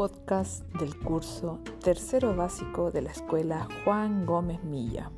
podcast del curso Tercero Básico de la Escuela Juan Gómez Milla.